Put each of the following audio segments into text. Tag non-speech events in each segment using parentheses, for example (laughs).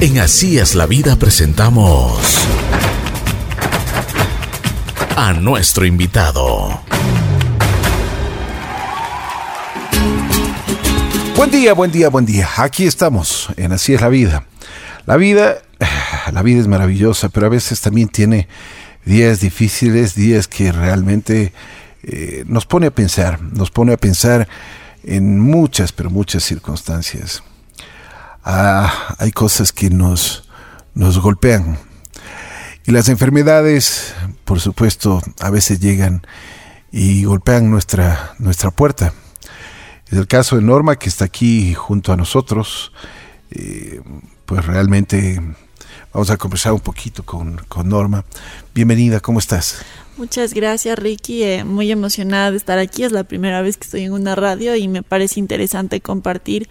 En Así es la vida presentamos a nuestro invitado. Buen día, buen día, buen día. Aquí estamos en Así es la vida. La vida, (sighs) la vida es maravillosa, pero a veces también tiene días difíciles, días que realmente eh, nos pone a pensar, nos pone a pensar en muchas, pero muchas circunstancias. Ah, hay cosas que nos, nos golpean. Y las enfermedades, por supuesto, a veces llegan y golpean nuestra, nuestra puerta. Es el caso de Norma, que está aquí junto a nosotros. Eh, pues realmente vamos a conversar un poquito con, con Norma. Bienvenida, ¿cómo estás? Muchas gracias Ricky, eh, muy emocionada de estar aquí, es la primera vez que estoy en una radio y me parece interesante compartir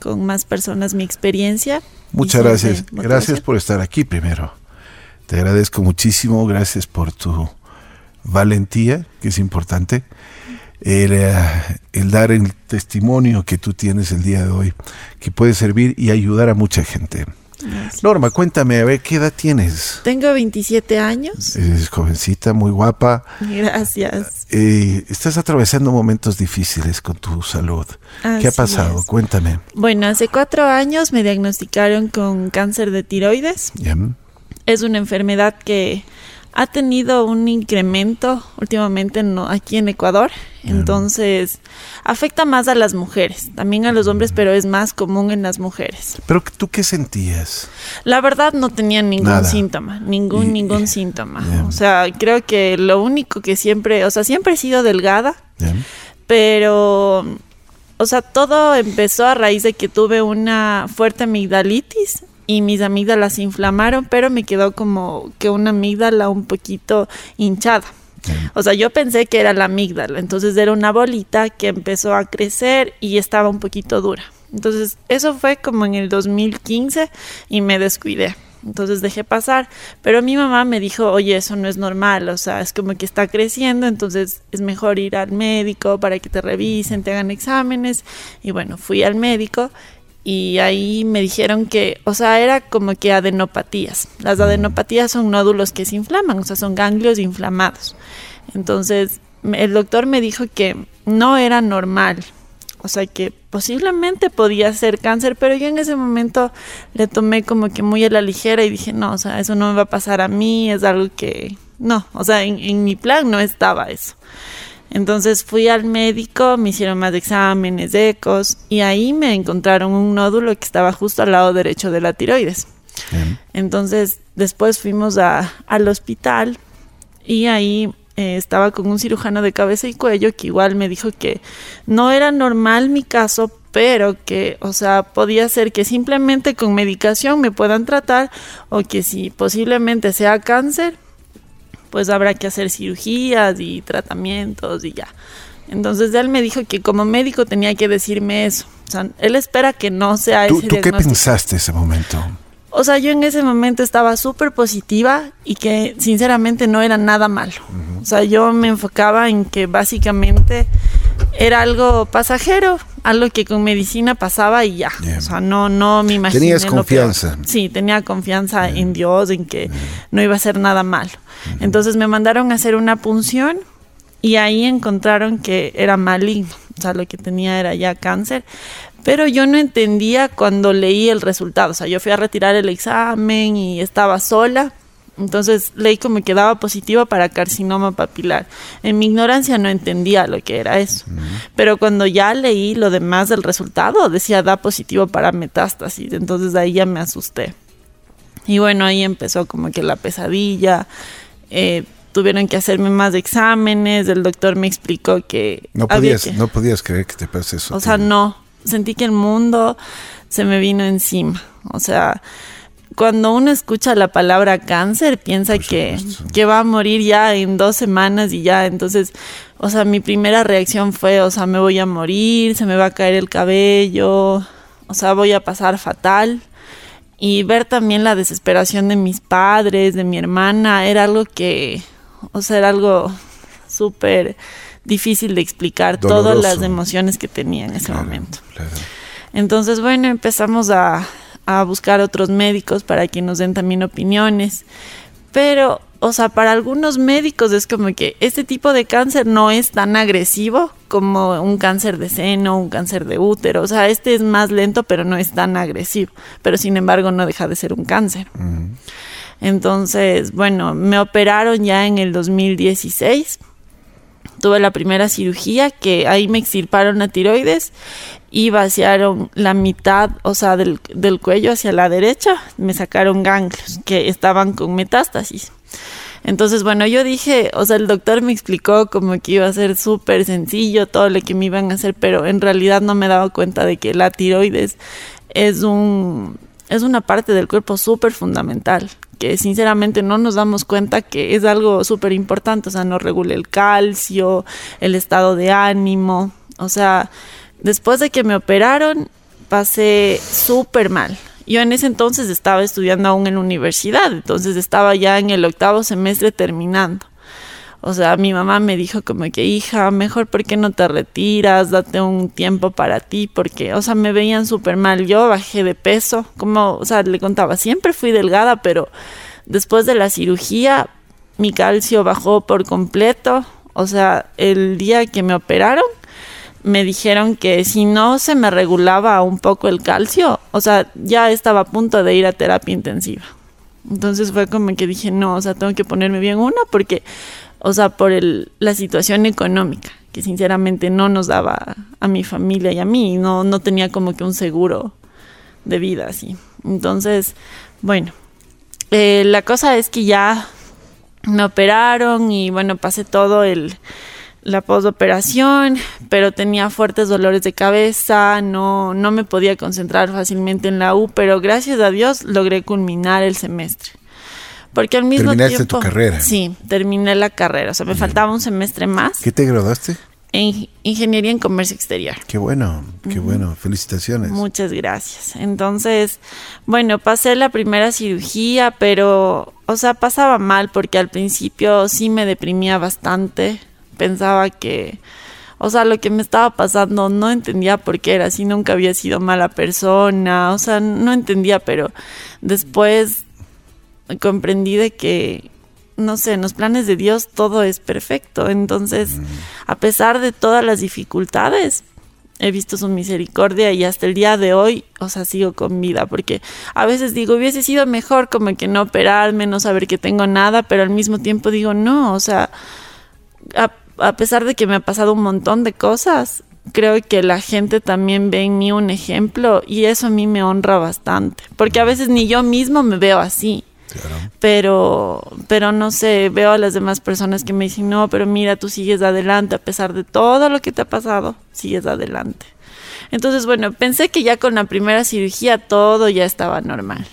con más personas mi experiencia. Muchas gracias. Gracias por estar aquí primero. Te agradezco muchísimo. Gracias por tu valentía, que es importante. El, eh, el, dar el testimonio que tú tienes el día de hoy, que puede servir y ayudar a mucha gente. Norma, cuéntame, a ver, ¿qué edad tienes? Tengo 27 años. Eres jovencita, muy guapa. Gracias. Eh, estás atravesando momentos difíciles con tu salud. ¿Qué ha pasado? Cuéntame. Bueno, hace cuatro años me diagnosticaron con cáncer de tiroides. Es una enfermedad que ha tenido un incremento últimamente aquí en Ecuador, entonces afecta más a las mujeres, también a los hombres, pero es más común en las mujeres. ¿Pero tú qué sentías? La verdad no tenía ningún síntoma, ningún, ningún síntoma. O sea, creo que lo único que siempre, o sea, siempre he sido delgada, pero, o sea, todo empezó a raíz de que tuve una fuerte amigdalitis y mis amígdalas se inflamaron, pero me quedó como que una amígdala un poquito hinchada. O sea, yo pensé que era la amígdala, entonces era una bolita que empezó a crecer y estaba un poquito dura. Entonces, eso fue como en el 2015 y me descuidé. Entonces dejé pasar, pero mi mamá me dijo, oye, eso no es normal, o sea, es como que está creciendo, entonces es mejor ir al médico para que te revisen, te hagan exámenes. Y bueno, fui al médico y ahí me dijeron que, o sea, era como que adenopatías. Las adenopatías son nódulos que se inflaman, o sea, son ganglios inflamados. Entonces, el doctor me dijo que no era normal, o sea, que posiblemente podía ser cáncer, pero yo en ese momento le tomé como que muy a la ligera y dije, no, o sea, eso no me va a pasar a mí, es algo que, no, o sea, en, en mi plan no estaba eso. Entonces fui al médico, me hicieron más exámenes, ecos, y ahí me encontraron un nódulo que estaba justo al lado derecho de la tiroides. Entonces después fuimos a, al hospital y ahí eh, estaba con un cirujano de cabeza y cuello que igual me dijo que no era normal mi caso, pero que, o sea, podía ser que simplemente con medicación me puedan tratar o que si posiblemente sea cáncer, pues habrá que hacer cirugías y tratamientos y ya. Entonces él me dijo que como médico tenía que decirme eso. O sea, él espera que no sea ¿Tú, ¿Tú qué pensaste ese momento? O sea, yo en ese momento estaba súper positiva y que sinceramente no era nada malo. O sea, yo me enfocaba en que básicamente era algo pasajero, algo que con medicina pasaba y ya. O sea, no, no me imaginé. Tenías confianza. Sí, tenía confianza en Dios, en que no iba a ser nada malo. Entonces me mandaron a hacer una punción y ahí encontraron que era maligno, o sea, lo que tenía era ya cáncer, pero yo no entendía cuando leí el resultado, o sea, yo fui a retirar el examen y estaba sola, entonces leí como que daba positivo para carcinoma papilar. En mi ignorancia no entendía lo que era eso, pero cuando ya leí lo demás del resultado, decía da positivo para metástasis, entonces ahí ya me asusté. Y bueno, ahí empezó como que la pesadilla, eh, tuvieron que hacerme más exámenes, el doctor me explicó que... No podías, no podías creer que te pase eso. O sea, no, sentí que el mundo se me vino encima. O sea, cuando uno escucha la palabra cáncer, piensa que, que, va a morir ya en dos semanas y ya. Entonces, o sea, mi primera reacción fue, o sea, me voy a morir, se me va a caer el cabello, o sea, voy a pasar fatal y ver también la desesperación de mis padres, de mi hermana, era algo que, o sea, era algo súper difícil de explicar todas las emociones que tenía en ese momento. Entonces, bueno, empezamos a, a buscar otros médicos para que nos den también opiniones. Pero, o sea, para algunos médicos es como que este tipo de cáncer no es tan agresivo como un cáncer de seno, un cáncer de útero. O sea, este es más lento, pero no es tan agresivo. Pero sin embargo, no deja de ser un cáncer. Entonces, bueno, me operaron ya en el 2016. Tuve la primera cirugía que ahí me extirparon la tiroides y vaciaron la mitad, o sea, del, del cuello hacia la derecha. Me sacaron ganglios que estaban con metástasis. Entonces, bueno, yo dije, o sea, el doctor me explicó como que iba a ser súper sencillo todo lo que me iban a hacer, pero en realidad no me daba cuenta de que la tiroides es un es una parte del cuerpo súper fundamental, que sinceramente no nos damos cuenta que es algo súper importante, o sea, nos regula el calcio, el estado de ánimo, o sea, después de que me operaron, pasé súper mal. Yo en ese entonces estaba estudiando aún en la universidad, entonces estaba ya en el octavo semestre terminando. O sea, mi mamá me dijo como que, hija, mejor por qué no te retiras, date un tiempo para ti, porque, o sea, me veían súper mal. Yo bajé de peso, como, o sea, le contaba, siempre fui delgada, pero después de la cirugía, mi calcio bajó por completo. O sea, el día que me operaron, me dijeron que si no se me regulaba un poco el calcio, o sea, ya estaba a punto de ir a terapia intensiva. Entonces fue como que dije, no, o sea, tengo que ponerme bien una porque o sea, por el, la situación económica, que sinceramente no nos daba a mi familia y a mí, no, no tenía como que un seguro de vida así. Entonces, bueno, eh, la cosa es que ya me operaron y bueno, pasé todo el la postoperación, pero tenía fuertes dolores de cabeza, no, no me podía concentrar fácilmente en la U, pero gracias a Dios logré culminar el semestre. Porque al mismo Terminaste tu carrera. Sí, terminé la carrera. O sea, me faltaba un semestre más. ¿Qué te graduaste? En Ingeniería en Comercio Exterior. Qué bueno, qué bueno. Felicitaciones. Muchas gracias. Entonces, bueno, pasé la primera cirugía, pero, o sea, pasaba mal porque al principio sí me deprimía bastante. Pensaba que, o sea, lo que me estaba pasando no entendía por qué era así, nunca había sido mala persona, o sea, no entendía, pero después comprendí de que, no sé, en los planes de Dios todo es perfecto. Entonces, a pesar de todas las dificultades, he visto su misericordia y hasta el día de hoy, o sea, sigo con vida, porque a veces digo, hubiese sido mejor como que no operarme, no saber que tengo nada, pero al mismo tiempo digo, no, o sea, a, a pesar de que me ha pasado un montón de cosas, creo que la gente también ve en mí un ejemplo y eso a mí me honra bastante, porque a veces ni yo mismo me veo así. Pero, pero no sé, veo a las demás personas que me dicen, no, pero mira, tú sigues adelante, a pesar de todo lo que te ha pasado, sigues adelante. Entonces, bueno, pensé que ya con la primera cirugía todo ya estaba normal.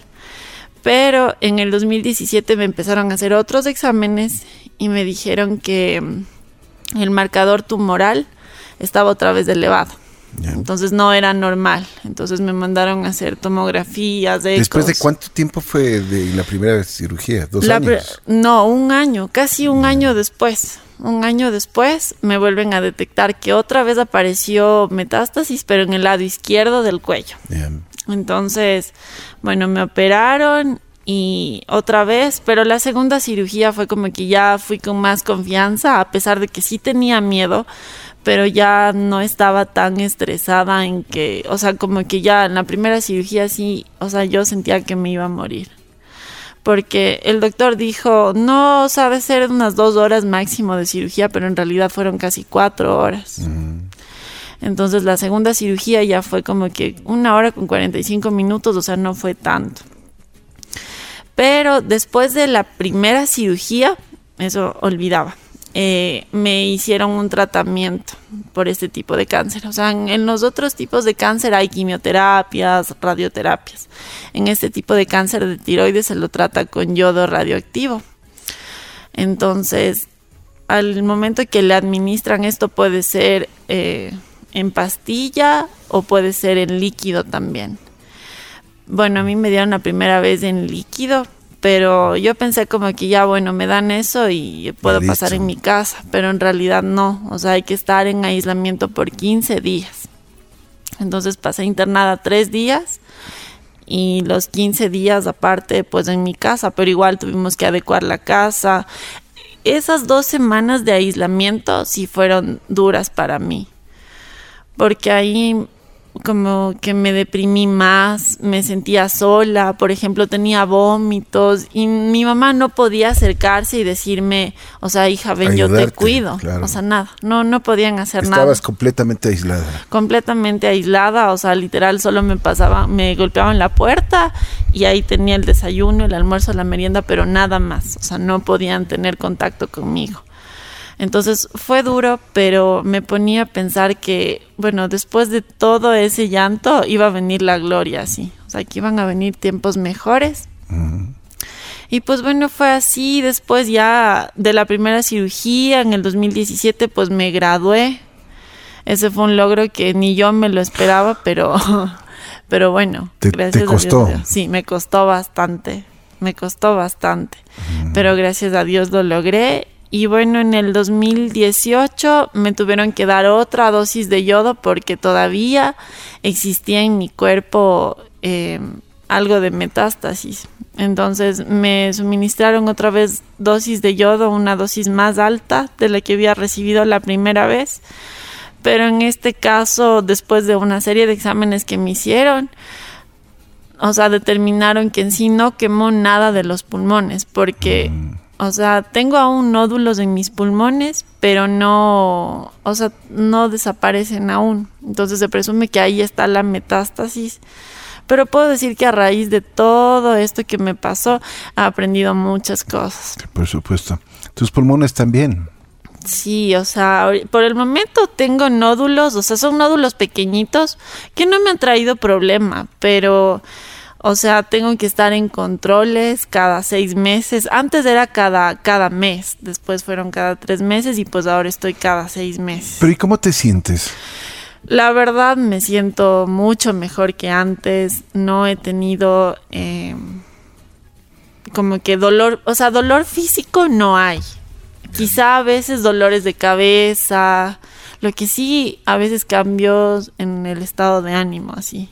Pero en el 2017 me empezaron a hacer otros exámenes y me dijeron que mm, el marcador tumoral estaba otra vez elevado. Entonces no era normal. Entonces me mandaron a hacer tomografías. ¿Después de cuánto tiempo fue de la primera cirugía? ¿Dos años? No, un año, casi un año después. Un año después me vuelven a detectar que otra vez apareció metástasis, pero en el lado izquierdo del cuello. Entonces, bueno, me operaron y otra vez, pero la segunda cirugía fue como que ya fui con más confianza, a pesar de que sí tenía miedo pero ya no estaba tan estresada en que, o sea, como que ya en la primera cirugía sí, o sea, yo sentía que me iba a morir. Porque el doctor dijo, no, sabe ser unas dos horas máximo de cirugía, pero en realidad fueron casi cuatro horas. Entonces la segunda cirugía ya fue como que una hora con 45 minutos, o sea, no fue tanto. Pero después de la primera cirugía, eso olvidaba eh, me hicieron un tratamiento por este tipo de cáncer. O sea, en, los otros tipos de cáncer hay quimioterapias, radioterapias. En este tipo de cáncer de tiroides se lo trata con yodo radioactivo. Entonces, al momento que le administran esto puede ser eh, en pastilla o puede ser en líquido también. Bueno, a mí me dieron la primera vez en líquido pero yo pensé como que ya bueno, me dan eso y puedo pasar en mi casa, pero en realidad no, o sea, hay que estar en aislamiento por 15 días. Entonces pasé internada tres días y los 15 días aparte pues en mi casa, pero igual tuvimos que adecuar la casa. Esas dos semanas de aislamiento sí fueron duras para mí, porque ahí como que me deprimí más, me sentía sola, por ejemplo, tenía vómitos y mi mamá no podía acercarse y decirme, o sea, hija, ven, yo te cuido, o sea, nada, no, no podían hacer nada. Estabas completamente aislada. Completamente aislada, o sea, literal, solo me pasaba, me golpeaban la puerta y ahí tenía el desayuno, el almuerzo, la merienda, pero nada más, o sea, no podían tener contacto conmigo. Entonces fue duro, pero me ponía a pensar que, bueno, después de todo ese llanto iba a venir la gloria, sí. O sea, que iban a venir tiempos mejores. Y pues bueno, fue así. Después ya de la primera cirugía en el 2017, pues me gradué. Ese fue un logro que ni yo me lo esperaba, pero, (laughs) pero bueno, gracias costó? a Dios. Sí, me costó bastante. Me costó bastante. Pero gracias a Dios lo logré y bueno, en el 2018 me tuvieron que dar otra dosis de yodo porque todavía existía en mi cuerpo eh, algo de metástasis. Entonces me suministraron otra vez dosis de yodo, una dosis más alta de la que había recibido la primera vez. Pero en este caso, después de una serie de exámenes que me hicieron, o sea, determinaron que en sí no quemó nada de los pulmones porque... Mm. O sea, tengo aún nódulos en mis pulmones, pero no, o sea, no desaparecen aún. Entonces se presume que ahí está la metástasis. Pero puedo decir que a raíz de todo esto que me pasó, he aprendido muchas cosas. Por supuesto. Tus pulmones también. Sí, o sea, por el momento tengo nódulos, o sea, son nódulos pequeñitos que no me han traído problema, pero o sea, tengo que estar en controles cada seis meses. Antes era cada, cada mes, después fueron cada tres meses y pues ahora estoy cada seis meses. Pero ¿y cómo te sientes? La verdad me siento mucho mejor que antes. No he tenido em, como que dolor, o sea, dolor físico no hay. Quizá a veces dolores de cabeza, lo que sí, a veces cambios en el estado de ánimo, así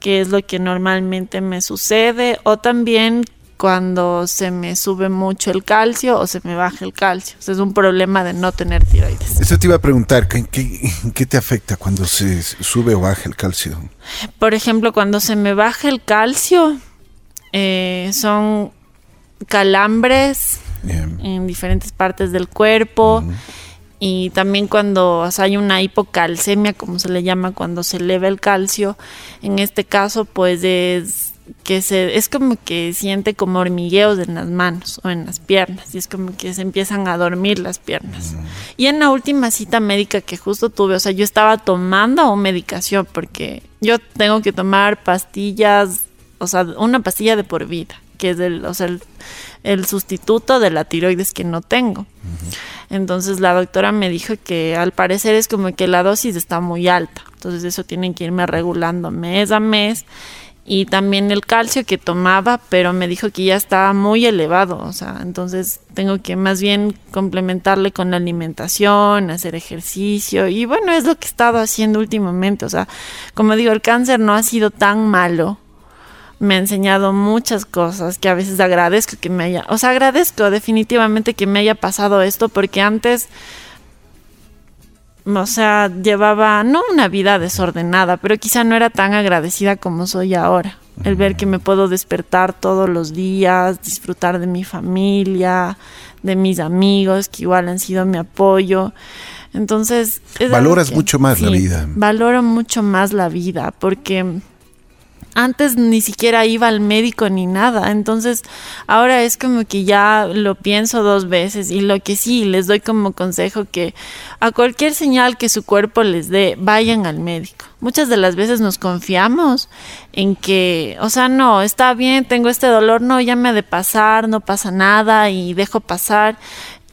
que es lo que normalmente me sucede, o también cuando se me sube mucho el calcio o se me baja el calcio. es un problema de no tener tiroides. Eso te iba a preguntar, ¿qué, qué, te afecta cuando se sube o baja el calcio? Por ejemplo, cuando se me baja el calcio, eh, son calambres en diferentes partes del cuerpo. Y también cuando hay una hipocalcemia, como se le llama, cuando se eleva el calcio, en este caso pues es que se es como que siente como hormigueos en las manos o en las piernas y es como que se empiezan a dormir las piernas. Mm. Y en la última cita médica que justo tuve, o sea, yo estaba tomando medicación porque yo tengo que tomar pastillas, o sea, una pastilla de por vida, que es el, o sea, el, sustituto de la tiroides que no tengo. Entonces la doctora me dijo que al parecer es como que la dosis está muy alta. Entonces eso tienen que irme regulando mes a mes. Y también el calcio que tomaba, pero me dijo que ya estaba muy elevado. O sea, entonces tengo que más bien complementarle con la alimentación, hacer ejercicio. Y bueno, es lo que he estado haciendo últimamente. O sea, como digo, el cáncer no ha sido tan malo me ha enseñado muchas cosas que a veces agradezco que me haya, o sea, agradezco definitivamente que me haya pasado esto porque antes, o sea, llevaba no una vida desordenada, pero quizá no era tan agradecida como soy ahora. El ver que me puedo despertar todos los días, disfrutar de mi familia, de mis amigos, que igual han sido mi apoyo. Entonces... Valoras mucho más la vida. Valoro mucho más la vida porque antes ni siquiera iba al médico ni nada. Entonces, ahora es como que ya lo pienso dos veces y lo que sí les doy como consejo que a cualquier señal que su cuerpo les dé, vayan al médico. Muchas de las veces nos confiamos en que, o sea, no, está bien, tengo este dolor, no, ya me ha de pasar, no pasa nada y dejo pasar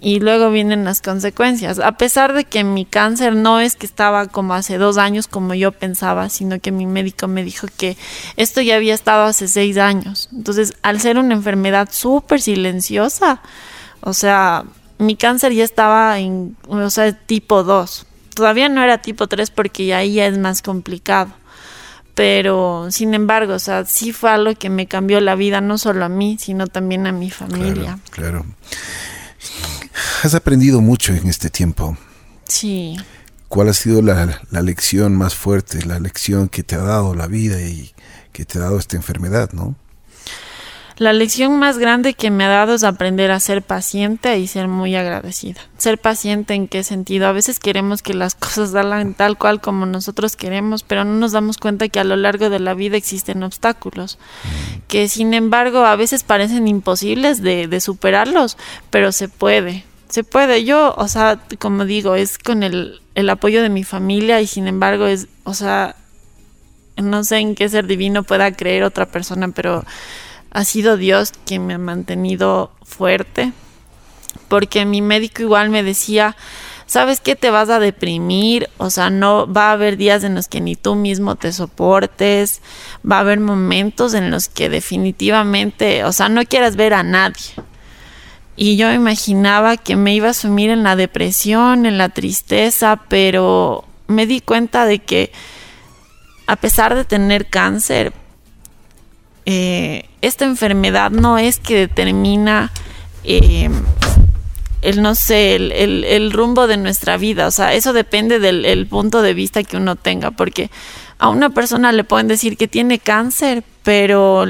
y luego vienen las consecuencias. A pesar de que mi cáncer no es que estaba como hace dos años como yo pensaba, sino que mi médico me dijo que esto ya había estado hace seis años. Entonces, al ser una enfermedad súper silenciosa, o sea, mi cáncer ya estaba en, o sea, tipo 2. Todavía no era tipo 3 porque ahí ya es más complicado pero sin embargo, o sea, sí fue algo que me cambió la vida, no solo a mí, sino también a mi familia. Claro. Has aprendido mucho en este tiempo. Sí. ¿Cuál ha sido la, la, lección más fuerte, la lección que te ha dado la vida y que te ha dado esta enfermedad, no? La lección más grande que me ha dado es aprender a ser paciente y ser muy agradecida. Ser paciente en qué sentido? A veces queremos que las (laughs) cosas salgan tal cual como nosotros queremos, pero no nos damos cuenta que a lo largo de la vida existen obstáculos, que sin embargo a veces parecen imposibles de, de superarlos, pero se puede. Se puede. Yo, o sea, como digo, es con el, el apoyo de mi familia y sin embargo es, o sea, no sé en qué ser divino pueda creer otra persona, pero ha sido Dios quien me ha mantenido fuerte, porque mi médico igual me decía, ¿sabes qué? Te vas a deprimir, o sea, no va a haber días en los que ni tú mismo te soportes, va a haber momentos en los que definitivamente, o sea, no quieras ver a nadie. Y yo imaginaba que me iba a sumir en la depresión, en la tristeza, pero me di cuenta de que a pesar de tener cáncer, eh, esta enfermedad no es que determina eh, el, no sé, el, rumbo de nuestra vida. O sea, eso depende del punto de vista que uno tenga, porque a una persona le pueden decir que tiene cáncer, pero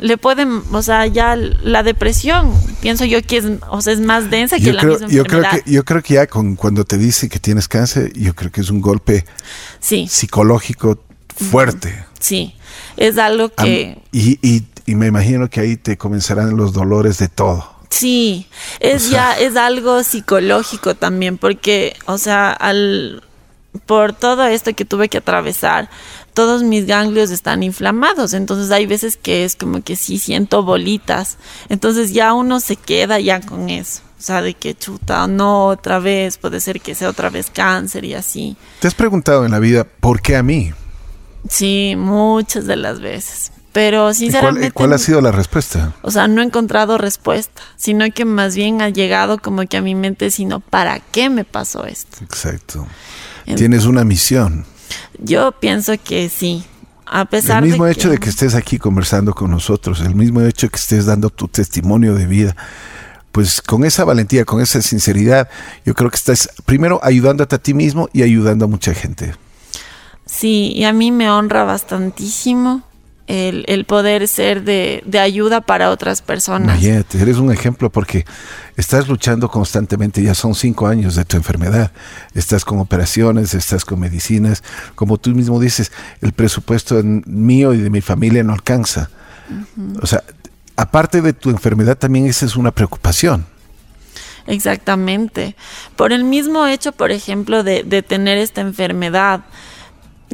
le pueden, o sea, ya la depresión, pienso yo que es, o sea, es más densa que la misma yo enfermedad. Creo que, yo creo que ya con, cuando te dice que tienes cáncer, yo creo que es un golpe psicológico fuerte. Sí, es algo que... y, y, y, me imagino que ahí te comenzarán los dolores de todo. Sí, es ya, es algo psicológico también, porque, o sea, al por todo esto que tuve que atravesar, todos mis ganglios están inflamados, entonces hay veces que es como que sí siento bolitas, entonces ya uno se queda ya con eso, o sea, de que chuta, no otra vez, puede ser que sea otra vez cáncer y así. ¿Te has preguntado en la vida por qué a mí? Sí, muchas de las veces. Pero sinceramente. Cuál, cuál, ha sido la respuesta? O sea, no he encontrado respuesta, sino que más bien ha llegado como que a mi mente, sino ¿para qué me pasó esto? Exacto. Tienes una misión. Yo pienso que sí. A pesar el mismo de hecho de que estés aquí conversando con nosotros, el mismo hecho de que estés dando tu testimonio de vida, pues con esa valentía, con esa sinceridad, yo creo que estás primero ayudándote a ti mismo y ayudando a mucha gente. Sí, y a mí me honra bastantísimo el, el poder ser de, de, ayuda para otras personas. Eres un ejemplo porque estás luchando constantemente, ya son cinco años de tu enfermedad, estás con operaciones, estás con medicinas, como tú mismo dices, el presupuesto mío y de mi familia no alcanza. Uh -huh. O sea, aparte de tu enfermedad también esa es una preocupación. Exactamente. Por el mismo hecho, por ejemplo, de, de tener esta enfermedad,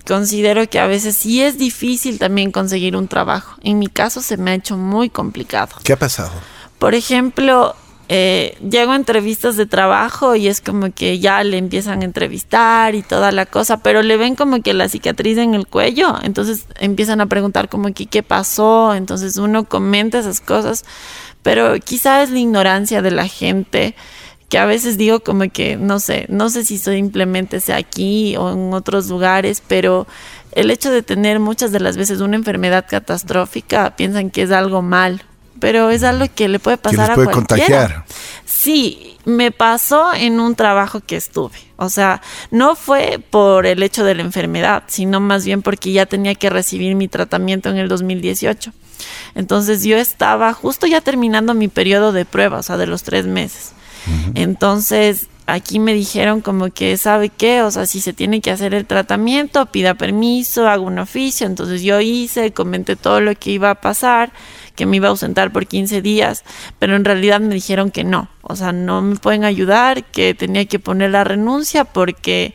considero que a veces sí es difícil también conseguir un trabajo. En mi caso se me ha hecho muy complicado. ¿Qué ha pasado? Por ejemplo, eh, llego a entrevistas de trabajo y es como que ya le empiezan a entrevistar y toda la cosa, pero le ven como que la cicatriz en el cuello, entonces empiezan a preguntar como que qué pasó, entonces uno comenta esas cosas, pero quizá es la ignorancia de la gente que a veces digo como que no sé, no sé si simplemente sea aquí o en otros lugares, pero el hecho de tener muchas de las veces una enfermedad catastrófica piensan que es algo mal, pero es algo que le puede pasar que les puede a cualquiera. contagiar. Sí, me pasó en un trabajo que estuve. O sea, no fue por el hecho de la enfermedad, sino más bien porque ya tenía que recibir mi tratamiento en el 2018. Entonces yo estaba justo ya terminando mi periodo de prueba, o sea, de los tres meses. Entonces, aquí me dijeron como que, ¿sabe qué? O sea, si se tiene que hacer el tratamiento, pida permiso, haga un oficio. Entonces yo hice, comenté todo lo que iba a pasar, que me iba a ausentar por 15 días, pero en realidad me dijeron que no. O sea, no me pueden ayudar, que tenía que poner la renuncia porque...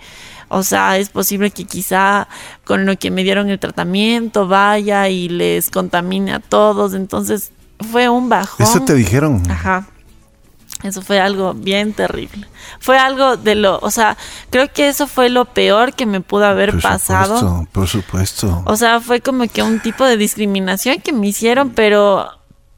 O sea, es posible que quizá con lo que me dieron el tratamiento vaya y les contamine a todos. Entonces fue un bajón. ¿Eso te dijeron? Ajá. Eso fue algo bien terrible. Fue algo de lo, o sea, creo que eso fue lo peor que me pudo haber por pasado. Supuesto, por supuesto. O sea, fue como que un tipo de discriminación que me hicieron, pero,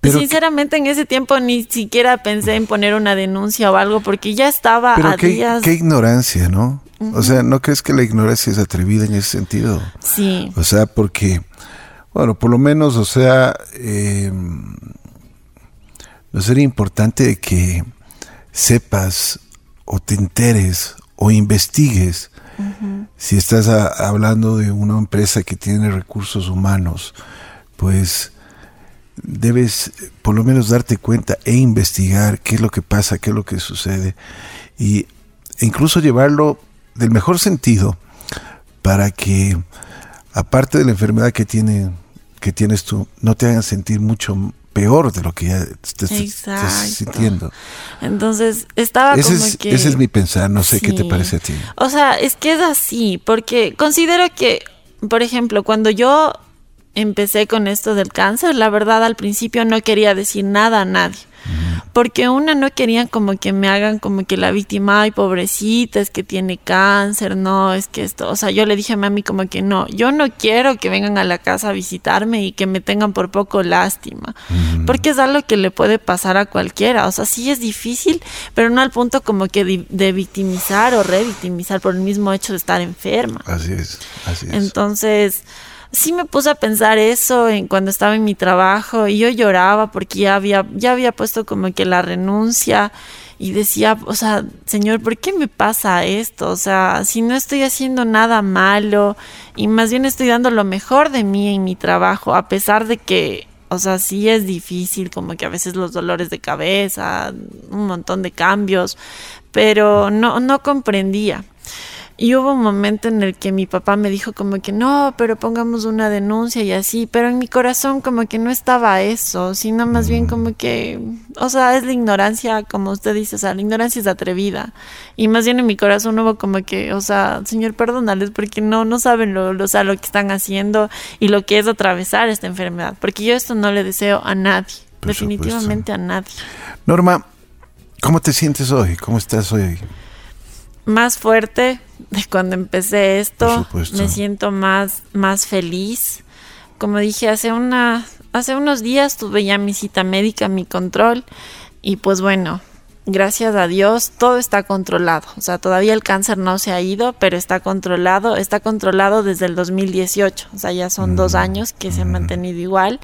pero sinceramente en ese tiempo ni siquiera pensé en poner una denuncia o algo porque ya estaba pero a qué, días. qué ignorancia, ¿no? O sea, ¿no crees que la ignorancia es atrevida en ese sentido? Sí. O sea, porque, bueno, por lo menos, o sea, eh, no sería importante que sepas o te enteres o investigues si estás hablando de una empresa que tiene recursos humanos, pues debes por lo menos darte cuenta e investigar qué es lo que pasa, qué es lo que sucede y e incluso llevarlo del mejor sentido para que aparte de la enfermedad que tiene que tienes tú no te hagan sentir mucho peor de lo que ya estás, sintiendo. Entonces, estaba ese como es, que... Ese es mi pensar, no sé qué te parece a ti. O sea, es que es así, porque considero que, por ejemplo, cuando yo empecé con esto del cáncer, la verdad al principio no quería decir nada a nadie porque una no quería como que me hagan como que la víctima, ay pobrecita, es que tiene cáncer, no, es que esto, o sea, yo le dije a mami como que no, yo no quiero que vengan a la casa a visitarme y que me tengan por poco lástima, porque es algo que le puede pasar a cualquiera, o sea, sí es difícil, pero no al punto como que de, de victimizar o revictimizar por el mismo hecho de estar enferma. Así es, así es. Entonces, sí me puse a pensar eso en cuando estaba en mi trabajo y yo lloraba porque ya había, ya había puesto como que la renuncia y decía, o sea, Señor, ¿por qué me pasa esto? O sea, si no estoy haciendo nada malo y más bien estoy dando lo mejor de mí en mi trabajo, a pesar de que, o sea, sí es difícil, como que a veces los dolores de cabeza, un montón de cambios, pero no, no comprendía. Y hubo un momento en el que mi papá me dijo como que no, pero pongamos una denuncia y así, pero en mi corazón como que no estaba eso, sino más bien como que, o sea, es la ignorancia, como usted dice, o sea, la ignorancia es atrevida. Y más bien en mi corazón hubo como que, o sea, Señor, perdónales porque no, no saben lo, lo, o sea, lo que están haciendo y lo que es atravesar esta enfermedad, porque yo esto no le deseo a nadie, definitivamente a nadie. Norma, ¿cómo te sientes hoy? ¿Cómo estás hoy? Más fuerte, de cuando empecé esto. Me siento más, más feliz. Como dije, hace, una, hace unos días tuve ya mi cita médica, mi control. Y pues bueno, gracias a Dios, todo está controlado. O sea, todavía el cáncer no se ha ido, pero está controlado. Está controlado desde el 2018. O sea, ya son dos mm. años que se ha mm. mantenido igual.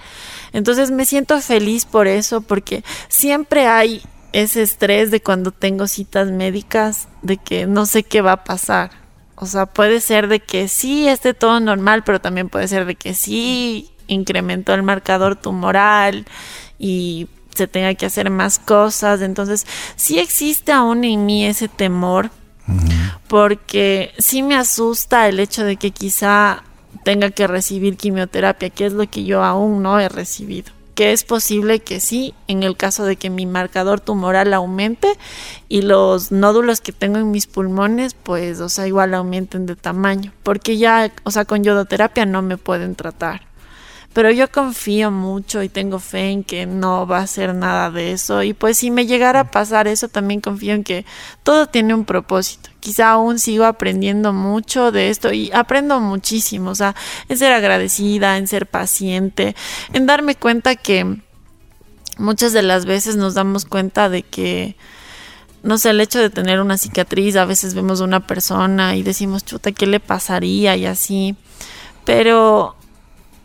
Entonces me siento feliz por eso, porque siempre hay ese estrés de cuando tengo citas médicas, de que no sé qué va a pasar. O sea, puede ser de que sí esté todo normal, pero también puede ser de que sí incrementó el marcador tumoral y se tenga que hacer más cosas. Entonces, sí existe aún en mí ese temor, porque sí me asusta el hecho de que quizá tenga que recibir quimioterapia, que es lo que yo aún no he recibido que es posible que sí, en el caso de que mi marcador tumoral aumente y los nódulos que tengo en mis pulmones, pues, o sea, igual aumenten de tamaño, porque ya, o sea, con yodoterapia no me pueden tratar. Pero yo confío mucho y tengo fe en que no va a ser nada de eso. Y pues si me llegara a pasar eso, también confío en que todo tiene un propósito. Quizá aún sigo aprendiendo mucho de esto y aprendo muchísimo. O sea, en ser agradecida, en ser paciente, en darme cuenta que muchas de las veces nos damos cuenta de que no sé, el hecho de tener una cicatriz, a veces vemos a una persona y decimos, chuta, ¿qué le pasaría? Y así. Pero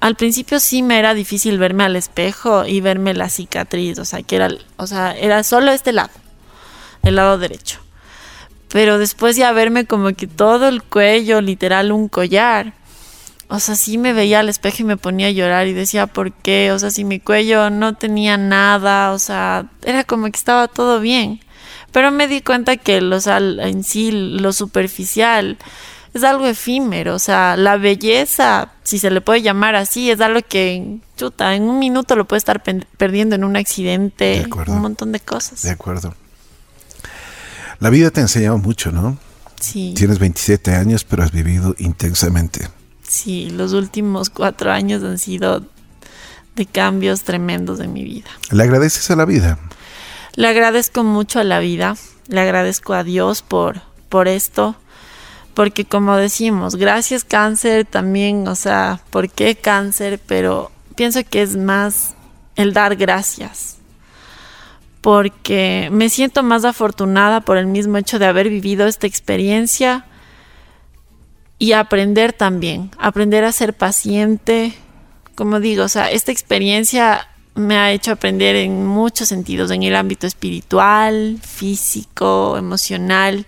al principio sí me era difícil verme al espejo y verme la cicatriz, o sea, que era, o sea, era solo este lado, el lado derecho. Pero después ya verme como que todo el cuello, literal un collar. O sea, sí me veía al espejo y me ponía a llorar y decía, ¿por qué? O sea, si mi cuello no tenía nada, o sea, era como que estaba todo bien. Pero me di cuenta que sea, en sí lo superficial es algo efímero, o sea, la belleza, si se le puede llamar así, es algo que, chuta, en un minuto lo puede estar perdiendo en un accidente, un montón de cosas. De acuerdo. La vida te ha enseñado mucho, ¿no? Sí. Tienes 27 años, pero has vivido intensamente. Sí, los últimos cuatro años han sido de cambios tremendos en mi vida. ¿Le agradeces a la vida? Le agradezco mucho a la vida, le agradezco a Dios por, por esto, porque como decimos, gracias cáncer también, o sea, ¿por qué cáncer? Pero pienso que es más el dar gracias, porque me siento más afortunada por el mismo hecho de haber vivido esta experiencia y aprender también, aprender a ser paciente. Como digo, o sea, esta experiencia me ha hecho aprender en muchos sentidos, en el ámbito espiritual, físico, emocional,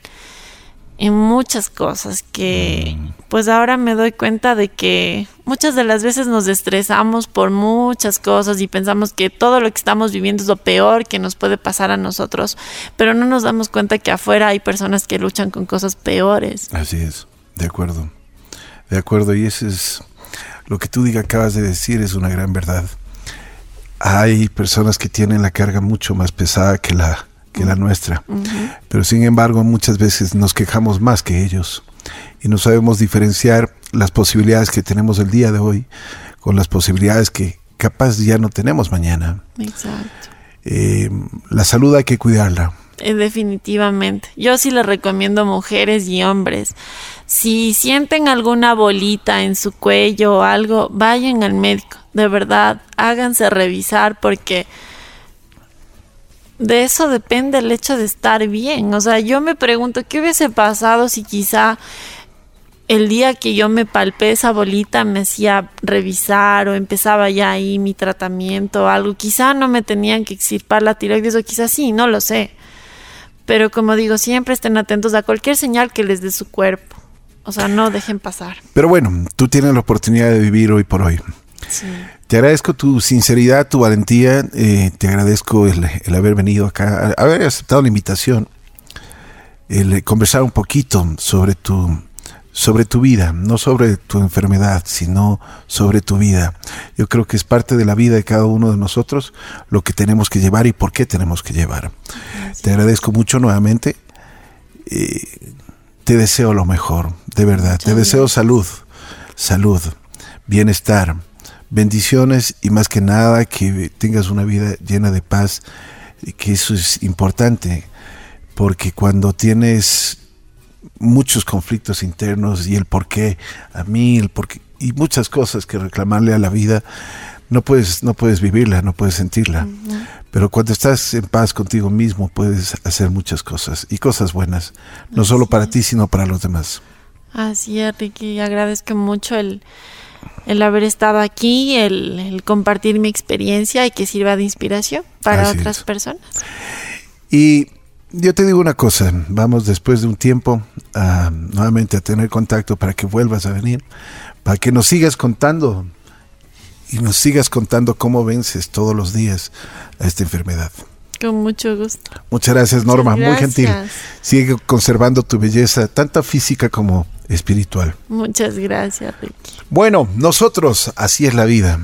en muchas cosas que mm. pues ahora me doy cuenta de que muchas de las veces nos estresamos por muchas cosas y pensamos que todo lo que estamos viviendo es lo peor que nos puede pasar a nosotros, pero no nos damos cuenta que afuera hay personas que luchan con cosas peores. Así es, de acuerdo, de acuerdo, y eso es lo que tú diga, acabas de decir, es una gran verdad hay personas que tienen la carga mucho más pesada que la, que la nuestra. Pero sin embargo, muchas veces nos quejamos más que ellos y no sabemos diferenciar las posibilidades que tenemos el día de hoy con las posibilidades que capaz ya no tenemos mañana. Exacto. Eh, la salud hay que cuidarla. Eh, definitivamente. Yo sí les recomiendo mujeres y hombres. Si sienten alguna bolita en su cuello o algo, vayan al médico de verdad, háganse revisar porque de eso depende el hecho de estar bien. O sea, yo me pregunto, ¿qué hubiese pasado si quizá el día que yo me palpé esa bolita me hacía revisar o empezaba ya ahí mi tratamiento o algo? Quizá no me tenían que extirpar la tiroides o quizá sí, no lo sé. Pero como digo, siempre estén atentos a cualquier señal que les dé su cuerpo. O sea, no dejen pasar. Pero bueno, tú tienes la oportunidad de vivir hoy por hoy. Te agradezco tu sinceridad, tu valentía, eh, te agradezco el, haber venido acá, haber aceptado la invitación, el conversar un poquito sobre tu, sobre tu vida, no sobre tu enfermedad, sino sobre tu vida. Yo creo que es parte de la vida de cada uno de nosotros lo que tenemos que llevar y por qué tenemos que llevar. Te agradezco mucho nuevamente. Eh, te deseo lo mejor, de verdad. te deseo salud, salud, bienestar bendiciones y más que nada que tengas una vida llena de paz, que eso es importante, porque cuando tienes muchos conflictos internos y el por qué a mí, el por qué, y muchas cosas que reclamarle a la vida, no puedes, no puedes vivirla, no puedes sentirla. Pero cuando estás en paz contigo mismo, puedes hacer muchas cosas y cosas buenas, no solo para ti, sino para los demás. Así es, Ricky, agradezco mucho el, el haber estado aquí, el, compartir mi experiencia y que sirva de inspiración para otras personas. Y yo te digo una cosa, vamos después de un tiempo a, nuevamente a tener contacto para que vuelvas a venir, para que nos sigas contando y nos sigas contando cómo vences todos los días a esta enfermedad. Con mucho gusto. Muchas gracias, Norma, muy gentil. Sigue conservando tu belleza, tanto física como espiritual. Muchas gracias, Ricky. Bueno, nosotros, así es la vida.